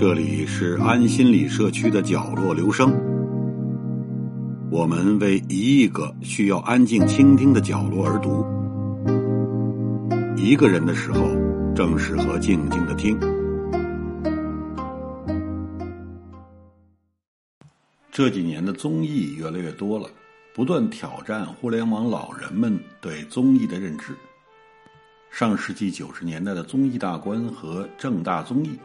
这里是安心理社区的角落，留声。我们为一亿个需要安静倾听的角落而读。一个人的时候，正适合静静的听。这几年的综艺越来越多了，不断挑战互联网老人们对综艺的认知。上世纪九十年代的综艺大观和正大综艺。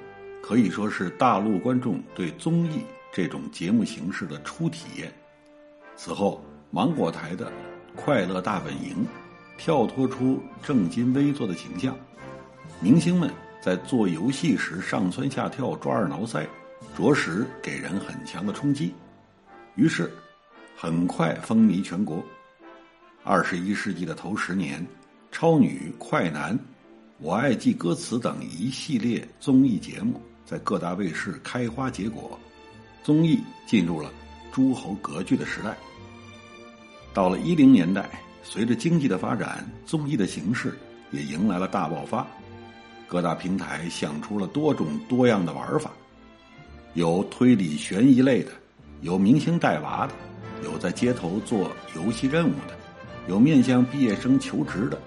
可以说是大陆观众对综艺这种节目形式的初体验。此后，芒果台的《快乐大本营》跳脱出正襟危坐的形象，明星们在做游戏时上蹿下跳、抓耳挠腮，着实给人很强的冲击。于是，很快风靡全国。二十一世纪的头十年，超女、快男、我爱记歌词等一系列综艺节目。在各大卫视开花结果，综艺进入了诸侯割据的时代。到了一零年代，随着经济的发展，综艺的形式也迎来了大爆发。各大平台想出了多种多样的玩法，有推理悬疑类的，有明星带娃的，有在街头做游戏任务的，有面向毕业生求职的，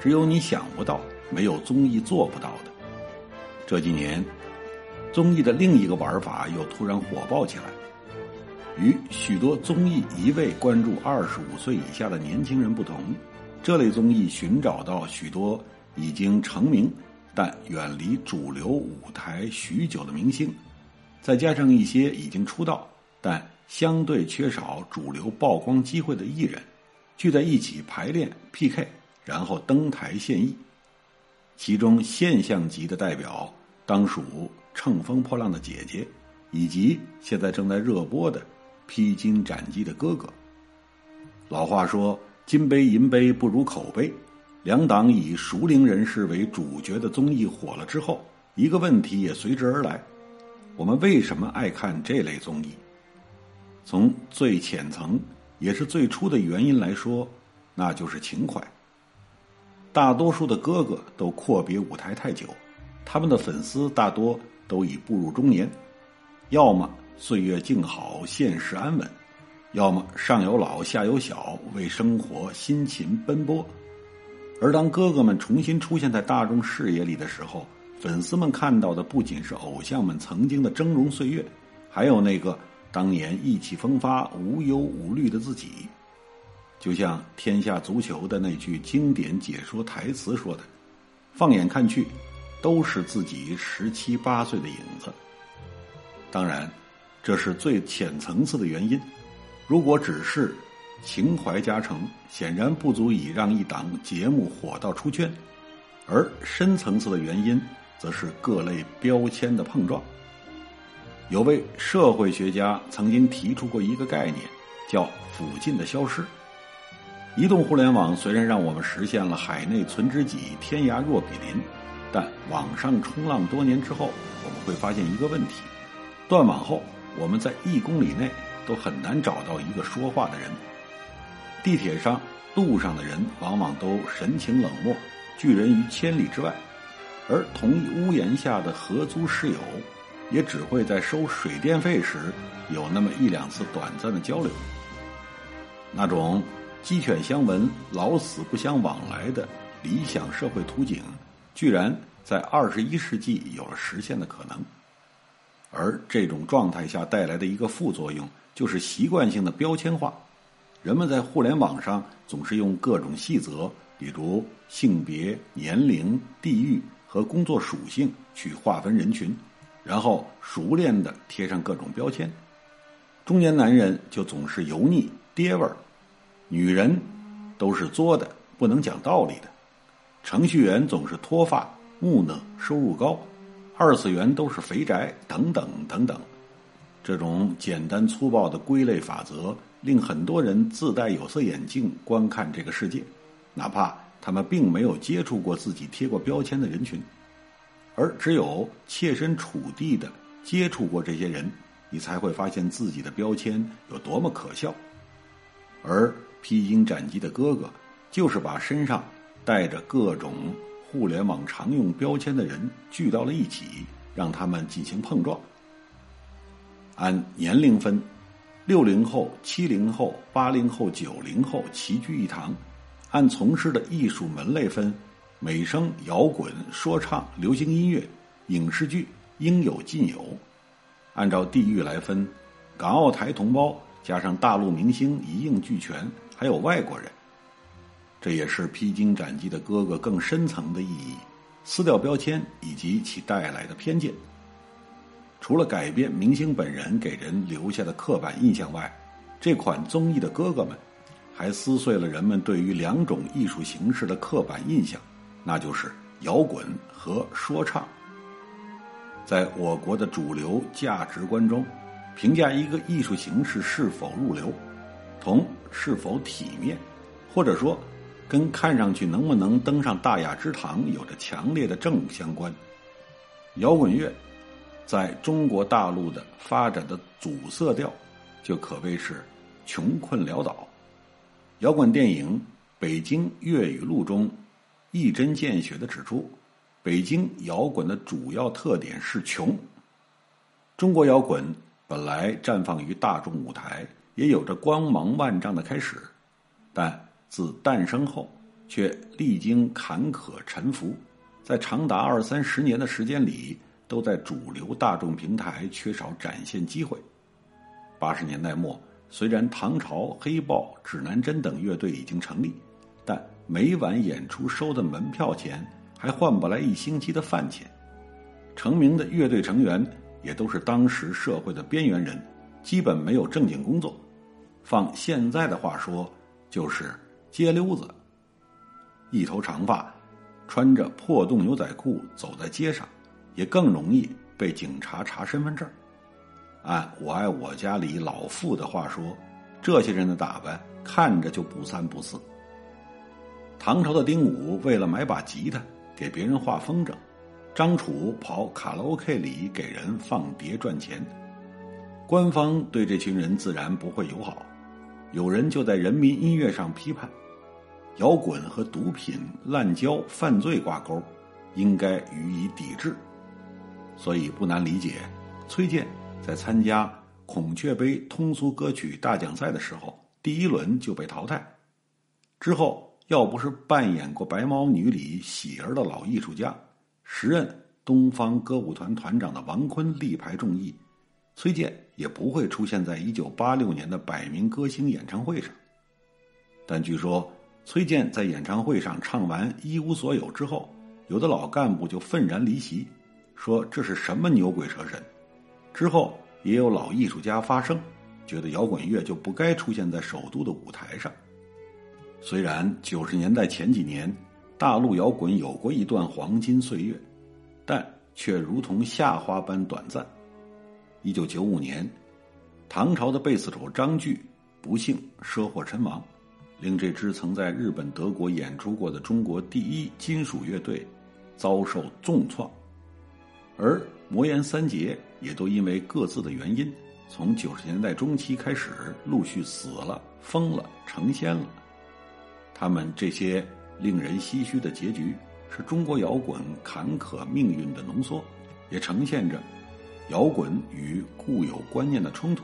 只有你想不到，没有综艺做不到的。这几年。综艺的另一个玩法又突然火爆起来，与许多综艺一味关注二十五岁以下的年轻人不同，这类综艺寻找到许多已经成名但远离主流舞台许久的明星，再加上一些已经出道但相对缺少主流曝光机会的艺人，聚在一起排练 PK，然后登台献艺。其中现象级的代表当属。乘风破浪的姐姐，以及现在正在热播的《披荆斩棘的哥哥》。老话说“金杯银杯不如口碑”，两档以熟龄人士为主角的综艺火了之后，一个问题也随之而来：我们为什么爱看这类综艺？从最浅层也是最初的原因来说，那就是情怀。大多数的哥哥都阔别舞台太久，他们的粉丝大多。都已步入中年，要么岁月静好，现实安稳；要么上有老，下有小，为生活辛勤奔波。而当哥哥们重新出现在大众视野里的时候，粉丝们看到的不仅是偶像们曾经的峥嵘岁月，还有那个当年意气风发、无忧无虑的自己。就像《天下足球》的那句经典解说台词说的：“放眼看去。”都是自己十七八岁的影子。当然，这是最浅层次的原因。如果只是情怀加成，显然不足以让一档节目火到出圈。而深层次的原因，则是各类标签的碰撞。有位社会学家曾经提出过一个概念，叫“附近的消失”。移动互联网虽然让我们实现了海内存知己，天涯若比邻。但网上冲浪多年之后，我们会发现一个问题：断网后，我们在一公里内都很难找到一个说话的人。地铁上、路上的人往往都神情冷漠，拒人于千里之外；而同一屋檐下的合租室友，也只会在收水电费时有那么一两次短暂的交流。那种鸡犬相闻、老死不相往来的理想社会图景。居然在二十一世纪有了实现的可能，而这种状态下带来的一个副作用就是习惯性的标签化。人们在互联网上总是用各种细则，比如性别、年龄、地域和工作属性去划分人群，然后熟练的贴上各种标签。中年男人就总是油腻爹味儿，女人都是作的，不能讲道理的。程序员总是脱发、木讷、收入高；二次元都是肥宅，等等等等。这种简单粗暴的归类法则，令很多人自带有色眼镜观看这个世界，哪怕他们并没有接触过自己贴过标签的人群。而只有切身处地的接触过这些人，你才会发现自己的标签有多么可笑。而披荆斩棘的哥哥，就是把身上带着各种互联网常用标签的人聚到了一起，让他们进行碰撞。按年龄分，六零后、七零后、八零后、九零后齐聚一堂；按从事的艺术门类分，美声、摇滚、说唱、流行音乐、影视剧应有尽有；按照地域来分，港澳台同胞加上大陆明星一应俱全，还有外国人。这也是披荆斩棘的哥哥更深层的意义：撕掉标签以及其带来的偏见。除了改变明星本人给人留下的刻板印象外，这款综艺的哥哥们还撕碎了人们对于两种艺术形式的刻板印象，那就是摇滚和说唱。在我国的主流价值观中，评价一个艺术形式是否入流，同是否体面，或者说跟看上去能不能登上大雅之堂有着强烈的正相关。摇滚乐。在中国大陆的发展的主色调，就可谓是穷困潦倒。摇滚电影《北京粤语录》中，一针见血的指出，北京摇滚的主要特点是穷。中国摇滚本来绽放于大众舞台，也有着光芒万丈的开始，但自诞生后，却历经坎坷沉浮，在长达二三十年的时间里。都在主流大众平台缺少展现机会。八十年代末，虽然唐朝、黑豹、指南针等乐队已经成立，每晚演出收的门票钱还换不来一星期的饭钱。成名的乐队成员也都是当时社会的边缘人，基本没有正经工作。放现在的话说，就是街溜子，一头长发，穿着破洞牛仔裤走在街上。也更容易被警察查身份证。按我爱我家里老傅的话说，这些人的打扮看着就不三不四。唐朝的丁武为了买把吉他给别人画风筝，张楚跑卡拉 OK 里给人放碟赚钱。官方对这群人自然不会友好，有人就在人民音乐上批判：摇滚和毒品、滥交、犯罪挂钩，应该予以抵制。所以不难理解，崔健在参加孔雀杯通俗歌曲大奖赛的时候，第一轮就被淘汰。之后，要不是扮演过《白毛女》里喜儿的老艺术家，时任东方歌舞团团长的王坤力排众议，崔健也不会出现在1986年的百名歌星演唱会上。但据说，崔健在演唱会上唱完《一无所有》之后，有的老干部就愤然离席。说这是什么牛鬼蛇神？之后也有老艺术家发声，觉得摇滚乐就不该出现在首都的舞台上。虽然九十年代前几年大陆摇滚有过一段黄金岁月，但却如同夏花般短暂。一九九五年，唐朝的贝斯手张炬不幸车祸身亡，令这支曾在日本、德国演出过的中国第一金属乐队遭受重创。而魔岩三杰也都因为各自的原因，从九十年代中期开始陆续死了、疯了、成仙了。他们这些令人唏嘘的结局，是中国摇滚坎坷命运的浓缩，也呈现着摇滚与固有观念的冲突。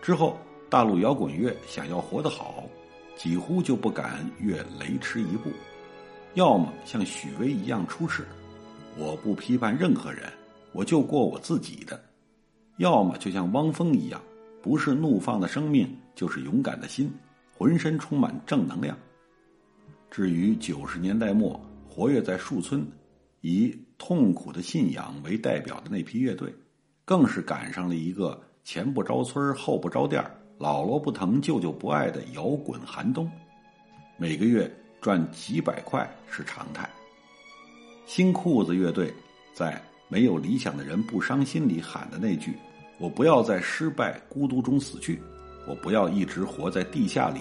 之后，大陆摇滚乐想要活得好，几乎就不敢越雷池一步，要么像许巍一样出世。我不批判任何人，我就过我自己的。要么就像汪峰一样，不是怒放的生命，就是勇敢的心，浑身充满正能量。至于九十年代末活跃在树村，以痛苦的信仰为代表的那批乐队，更是赶上了一个前不着村后不着店姥姥不疼舅舅不爱的摇滚寒冬，每个月赚几百块是常态。新裤子乐队在“没有理想的人不伤心”里喊的那句“我不要在失败孤独中死去，我不要一直活在地下里”，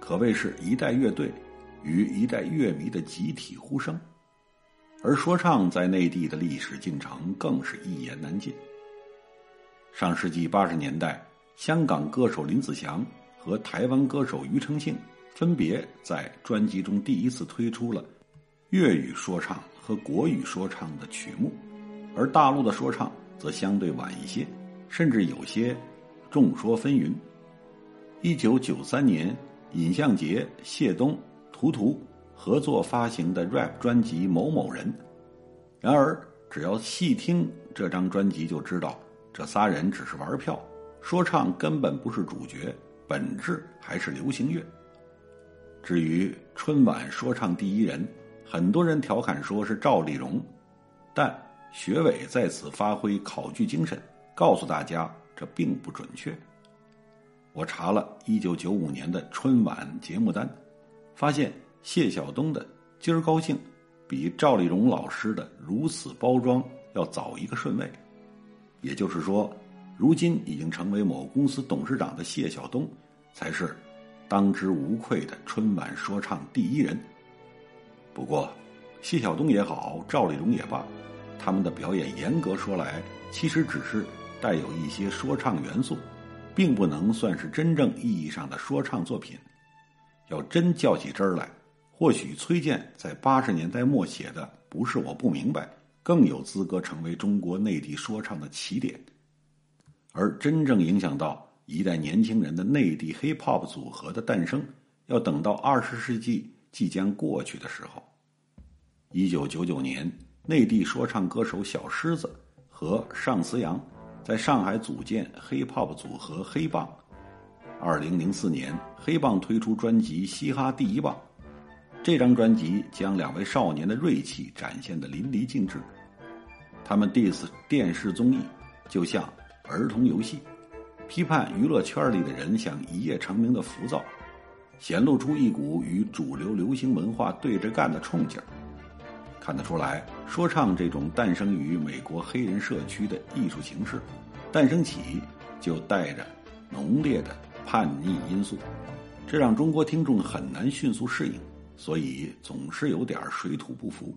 可谓是一代乐队与一代乐迷的集体呼声。而说唱在内地的历史进程更是一言难尽。上世纪八十年代，香港歌手林子祥和台湾歌手庾澄庆分别在专辑中第一次推出了粤语说唱和国语说唱的曲目，而大陆的说唱则相对晚一些，甚至有些众说纷纭。一九九三年，尹相杰、谢东、图图合作发行的 rap 专辑《某某人》，然而只要细听这张专辑，就知道这仨人只是玩票。说唱根本不是主角，本质还是流行乐。至于春晚说唱第一人，很多人调侃说是赵丽蓉，但学伟在此发挥考据精神，告诉大家这并不准确。我查了一九九五年的春晚节目单，发现谢晓东的《今儿高兴》比赵丽蓉老师的《如此包装》要早一个顺位，也就是说。如今已经成为某公司董事长的谢晓东，才是当之无愧的春晚说唱第一人。不过，谢晓东也好，赵丽蓉也罢，他们的表演严格说来，其实只是带有一些说唱元素，并不能算是真正意义上的说唱作品。要真较起真儿来，或许崔健在八十年代末写的《不是我不明白》，更有资格成为中国内地说唱的起点。而真正影响到一代年轻人的内地 hip hop 组合的诞生，要等到二十世纪即将过去的时候。一九九九年，内地说唱歌手小狮子和尚思阳在上海组建 hip hop 组合黑棒。二零零四年，黑棒推出专辑《嘻哈第一棒》，这张专辑将两位少年的锐气展现的淋漓尽致。他们 diss 电视综艺，就像。儿童游戏，批判娱乐圈里的人想一夜成名的浮躁，显露出一股与主流流行文化对着干的冲劲儿。看得出来，说唱这种诞生于美国黑人社区的艺术形式，诞生起就带着浓烈的叛逆因素，这让中国听众很难迅速适应，所以总是有点水土不服。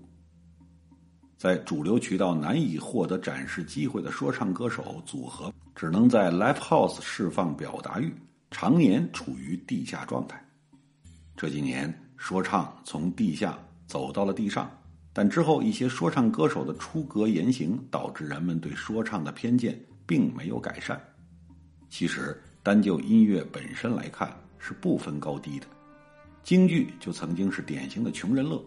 在主流渠道难以获得展示机会的说唱歌手组合，只能在 live house 释放表达欲，常年处于地下状态。这几年，说唱从地下走到了地上，但之后一些说唱歌手的出格言行，导致人们对说唱的偏见并没有改善。其实，单就音乐本身来看，是不分高低的。京剧就曾经是典型的穷人乐，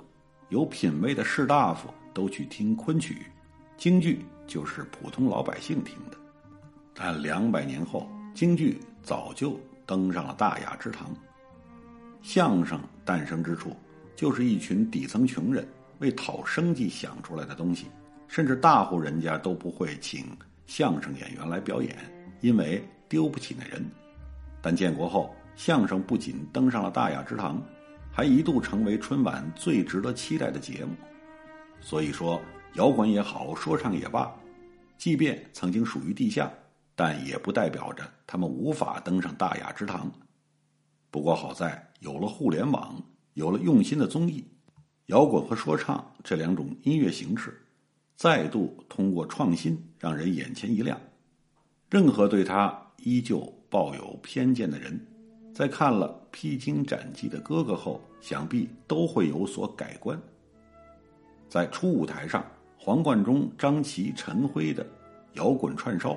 有品位的士大夫。都去听昆曲，京剧就是普通老百姓听的。但两百年后，京剧早就登上了大雅之堂。相声诞生之处，就是一群底层穷人为讨生计想出来的东西。甚至大户人家都不会请相声演员来表演，因为丢不起那人。但建国后，相声不仅登上了大雅之堂，还一度成为春晚最值得期待的节目。所以说，摇滚也好，说唱也罢，即便曾经属于地下，但也不代表着他们无法登上大雅之堂。不过好在有了互联网，有了用心的综艺，摇滚和说唱这两种音乐形式，再度通过创新让人眼前一亮。任何对他依旧抱有偏见的人，在看了披荆斩棘的哥哥后，想必都会有所改观。在初舞台上，黄贯中、张琪、陈辉的摇滚串烧，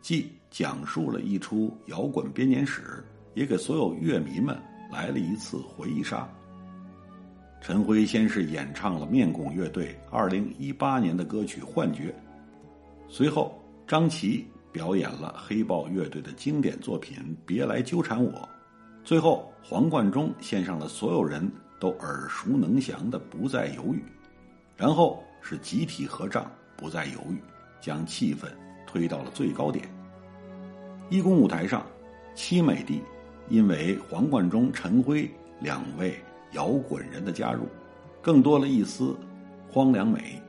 既讲述了一出摇滚编年史，也给所有乐迷们来了一次回忆杀。陈辉先是演唱了面孔乐队二零一八年的歌曲《幻觉》，随后张琪表演了黑豹乐队的经典作品《别来纠缠我》，最后黄贯中献上了所有人都耳熟能详的《不再犹豫》。然后是集体合唱，不再犹豫，将气氛推到了最高点。一公舞台上，七美帝因为黄贯中、陈辉两位摇滚人的加入，更多了一丝荒凉美。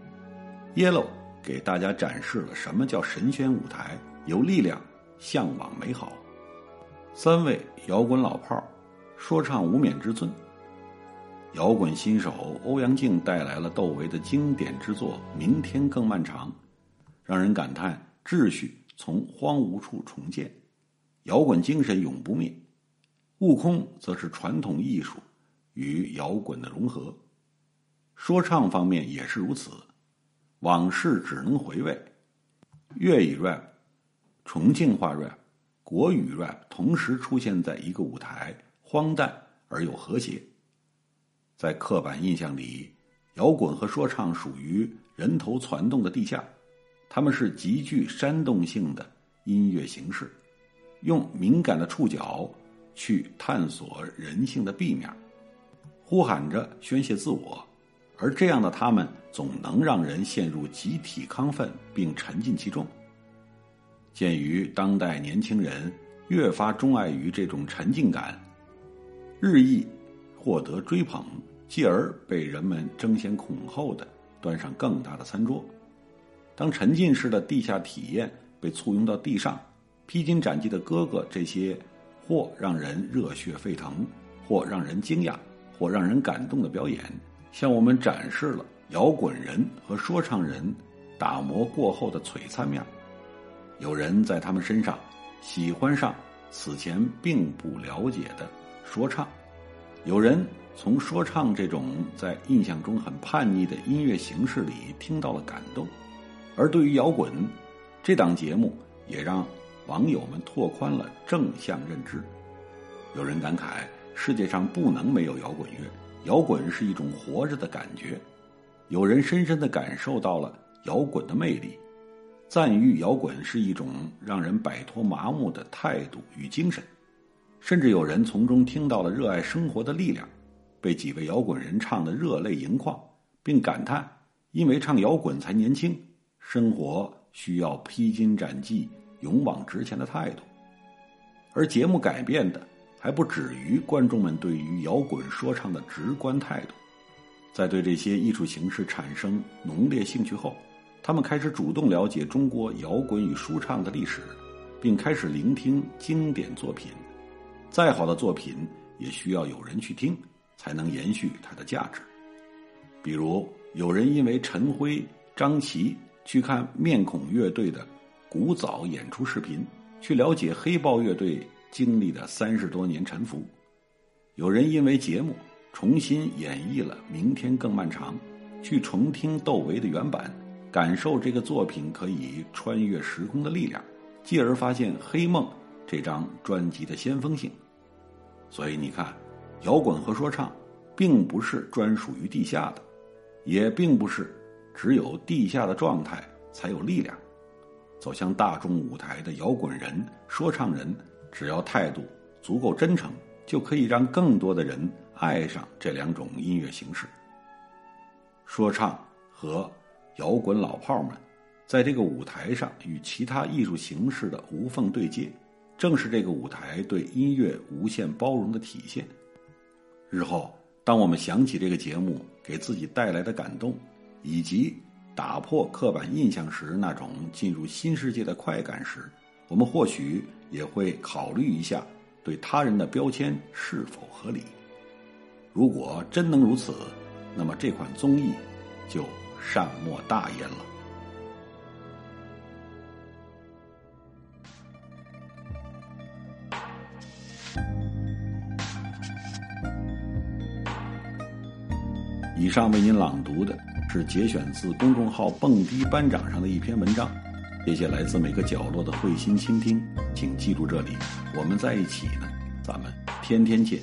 Yellow 给大家展示了什么叫神仙舞台，有力量，向往美好。三位摇滚老炮儿，说唱无冕之尊。摇滚新手欧阳靖带来了窦唯的经典之作《明天更漫长》，让人感叹秩序从荒芜处重建，摇滚精神永不灭。悟空则是传统艺术与摇滚的融合。说唱方面也是如此，往事只能回味。粤语 rap、重庆话 rap、国语 rap 同时出现在一个舞台，荒诞而又和谐。在刻板印象里，摇滚和说唱属于人头攒动的地下，他们是极具煽动性的音乐形式，用敏感的触角去探索人性的弊面，呼喊着宣泄自我。而这样的他们，总能让人陷入集体亢奋，并沉浸其中。鉴于当代年轻人越发钟爱于这种沉浸感，日益获得追捧，继而被人们争先恐后的端上更大的餐桌。当沉浸式的地下体验被簇拥到地上，披荆斩棘的哥哥这些或让人热血沸腾，或让人惊讶，或让人感动的表演。向我们展示了摇滚人和说唱人打磨过后的璀璨面。有人在他们身上喜欢上此前并不了解的说唱，有人从说唱这种在印象中很叛逆的音乐形式里听到了感动。而对于摇滚，这档节目也让网友们拓宽了正向认知。有人感慨：世界上不能没有摇滚乐。摇滚是一种活着的感觉，有人深深的感受到了摇滚的魅力，赞誉摇滚是一种让人摆脱麻木的态度与精神，甚至有人从中听到了热爱生活的力量，被几位摇滚人唱得热泪盈眶，并感叹因为唱摇滚才年轻，生活需要披荆斩棘、勇往直前的态度，而节目改变的。还不止于观众们对于摇滚说唱的直观态度，在对这些艺术形式产生浓烈兴趣后，他们开始主动了解中国摇滚与说唱的历史，并开始聆听经典作品。再好的作品也需要有人去听，才能延续它的价值。比如，有人因为陈辉、张琪去看面孔乐队的古早演出视频，去了解黑豹乐队。经历的三十多年沉浮，有人因为节目重新演绎了《明天更漫长》，去重听窦唯的原版，感受这个作品可以穿越时空的力量，继而发现《黑梦》这张专辑的先锋性。所以你看，摇滚和说唱，并不是专属于地下的，也并不是只有地下的状态才有力量。走向大众舞台的摇滚人、说唱人。只要态度足够真诚，就可以让更多的人爱上这两种音乐形式。说唱和摇滚老炮们在这个舞台上与其他艺术形式的无缝对接，正是这个舞台对音乐无限包容的体现。日后，当我们想起这个节目给自己带来的感动，以及打破刻板印象时那种进入新世界的快感时，我们或许。也会考虑一下对他人的标签是否合理。如果真能如此，那么这款综艺就善莫大焉了。以上为您朗读的是节选自公众号“蹦迪班长”上的一篇文章。谢谢来自每个角落的慧心倾听，请记住这里，我们在一起呢，咱们天天见。